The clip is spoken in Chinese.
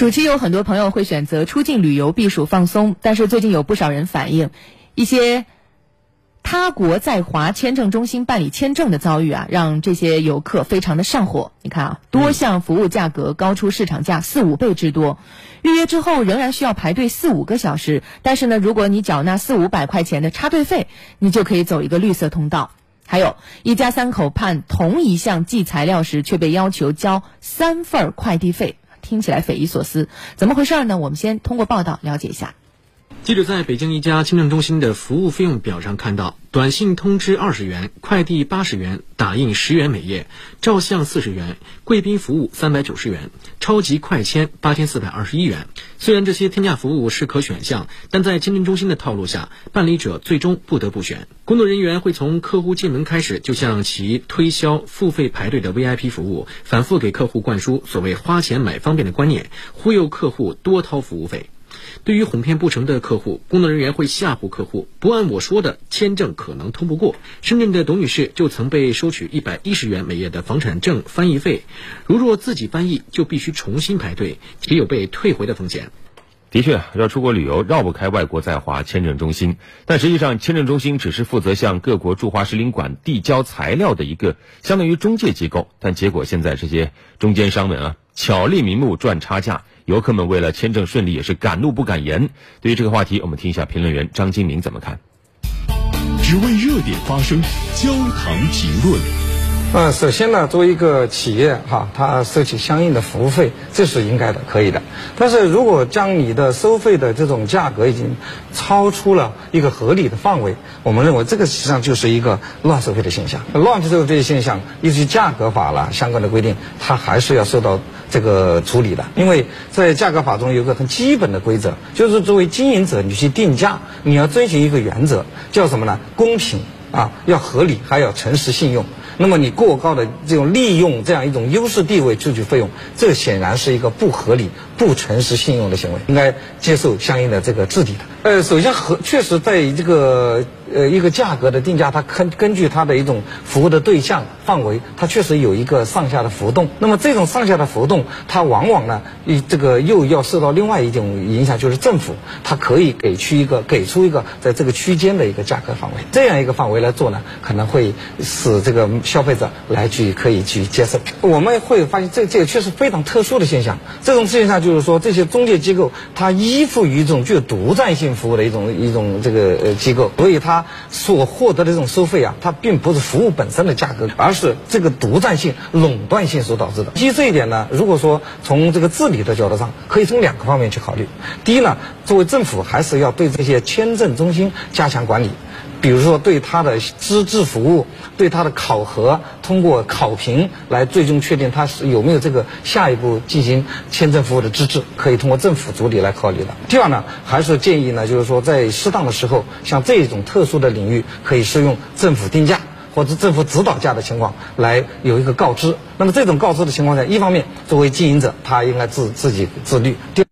暑期有很多朋友会选择出境旅游避暑放松，但是最近有不少人反映，一些他国在华签证中心办理签证的遭遇啊，让这些游客非常的上火。你看啊，多项服务价格高出市场价四五倍之多，预约之后仍然需要排队四五个小时。但是呢，如果你缴纳四五百块钱的插队费，你就可以走一个绿色通道。还有一家三口判同一项寄材料时，却被要求交三份快递费。听起来匪夷所思，怎么回事儿呢？我们先通过报道了解一下。记者在北京一家签证中心的服务费用表上看到，短信通知二十元，快递八十元，打印十元每页，照相四十元，贵宾服务三百九十元，超级快签八千四百二十一元。虽然这些天价服务是可选项，但在签证中心的套路下，办理者最终不得不选。工作人员会从客户进门开始，就向其推销付费排队的 VIP 服务，反复给客户灌输所谓“花钱买方便”的观念，忽悠客户多掏服务费。对于哄骗不成的客户，工作人员会吓唬客户，不按我说的，签证可能通不过。深圳的董女士就曾被收取一百一十元每月的房产证翻译费，如若自己翻译，就必须重新排队，也有被退回的风险。的确，要出国旅游绕不开外国在华签证中心，但实际上，签证中心只是负责向各国驻华使领馆递交材料的一个相当于中介机构。但结果现在这些中间商们啊，巧立名目赚差价。游客们为了签证顺利，也是敢怒不敢言。对于这个话题，我们听一下评论员张金明怎么看。只为热点发声，焦糖评论。呃，首先呢，作为一个企业哈，它收取相应的服务费，这是应该的，可以的。但是如果将你的收费的这种价格已经超出了一个合理的范围，我们认为这个实际上就是一个乱收费的现象。乱收费这些现象，依据价格法了相关的规定，它还是要受到这个处理的。因为在价格法中有个很基本的规则，就是作为经营者，你去定价，你要遵循一个原则，叫什么呢？公平啊，要合理，还要诚实信用。那么你过高的这种利用这样一种优势地位收取费用，这显然是一个不合理、不诚实信用的行为，应该接受相应的这个治理的。呃，首先和确实在这个。呃，一个价格的定价，它根根据它的一种服务的对象范围，它确实有一个上下的浮动。那么这种上下的浮动，它往往呢，一这个又要受到另外一种影响，就是政府它可以给出一个给出一个在这个区间的一个价格范围，这样一个范围来做呢，可能会使这个消费者来去可以去接受。我们会发现这这个确实非常特殊的现象。这种现象就是说，这些中介机构它依附于一种具有独占性服务的一种一种这个呃机构，所以它。所获得的这种收费啊，它并不是服务本身的价格，而是这个独占性、垄断性所导致的。基于这一点呢，如果说从这个治理的角度上，可以从两个方面去考虑。第一呢，作为政府还是要对这些签证中心加强管理。比如说，对他的资质服务，对他的考核，通过考评来最终确定他是有没有这个下一步进行签证服务的资质，可以通过政府主体来考虑的。第二呢，还是建议呢，就是说在适当的时候，像这种特殊的领域，可以适用政府定价或者政府指导价的情况来有一个告知。那么这种告知的情况下，一方面作为经营者，他应该自自己自律。第